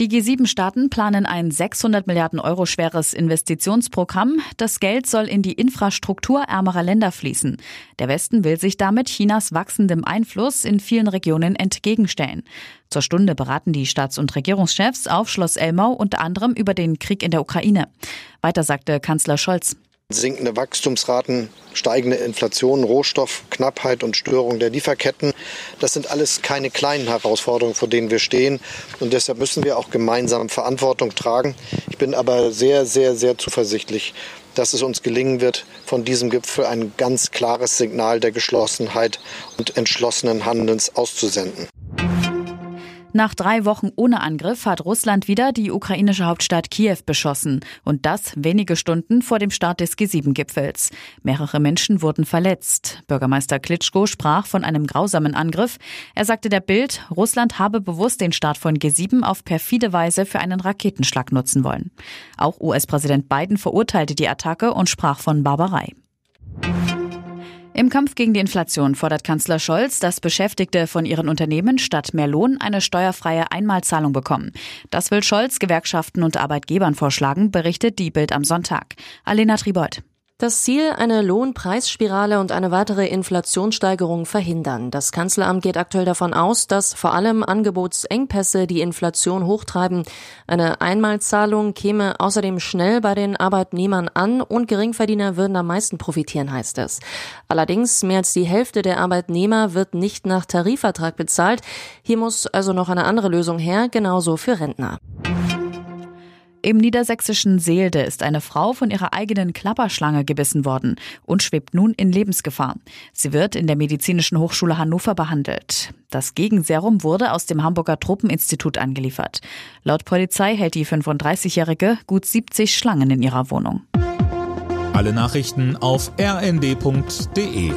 Die G7-Staaten planen ein 600 Milliarden Euro schweres Investitionsprogramm. Das Geld soll in die Infrastruktur ärmerer Länder fließen. Der Westen will sich damit Chinas wachsendem Einfluss in vielen Regionen entgegenstellen. Zur Stunde beraten die Staats- und Regierungschefs auf Schloss Elmau unter anderem über den Krieg in der Ukraine. Weiter sagte Kanzler Scholz. Sinkende Wachstumsraten, steigende Inflation, Rohstoffknappheit und Störung der Lieferketten. Das sind alles keine kleinen Herausforderungen, vor denen wir stehen. Und deshalb müssen wir auch gemeinsam Verantwortung tragen. Ich bin aber sehr, sehr, sehr zuversichtlich, dass es uns gelingen wird, von diesem Gipfel ein ganz klares Signal der Geschlossenheit und entschlossenen Handelns auszusenden. Nach drei Wochen ohne Angriff hat Russland wieder die ukrainische Hauptstadt Kiew beschossen. Und das wenige Stunden vor dem Start des G7-Gipfels. Mehrere Menschen wurden verletzt. Bürgermeister Klitschko sprach von einem grausamen Angriff. Er sagte der Bild, Russland habe bewusst den Start von G7 auf perfide Weise für einen Raketenschlag nutzen wollen. Auch US-Präsident Biden verurteilte die Attacke und sprach von Barbarei. Im Kampf gegen die Inflation fordert Kanzler Scholz, dass Beschäftigte von ihren Unternehmen statt mehr Lohn eine steuerfreie Einmalzahlung bekommen. Das will Scholz Gewerkschaften und Arbeitgebern vorschlagen, berichtet die Bild am Sonntag. Alena Tribold. Das Ziel, eine Lohnpreisspirale und eine weitere Inflationssteigerung verhindern. Das Kanzleramt geht aktuell davon aus, dass vor allem Angebotsengpässe die Inflation hochtreiben. Eine Einmalzahlung käme außerdem schnell bei den Arbeitnehmern an und Geringverdiener würden am meisten profitieren, heißt es. Allerdings mehr als die Hälfte der Arbeitnehmer wird nicht nach Tarifvertrag bezahlt. Hier muss also noch eine andere Lösung her, genauso für Rentner. Im niedersächsischen Seelde ist eine Frau von ihrer eigenen Klapperschlange gebissen worden und schwebt nun in Lebensgefahr. Sie wird in der Medizinischen Hochschule Hannover behandelt. Das Gegenserum wurde aus dem Hamburger Truppeninstitut angeliefert. Laut Polizei hält die 35-Jährige gut 70 Schlangen in ihrer Wohnung. Alle Nachrichten auf rnd.de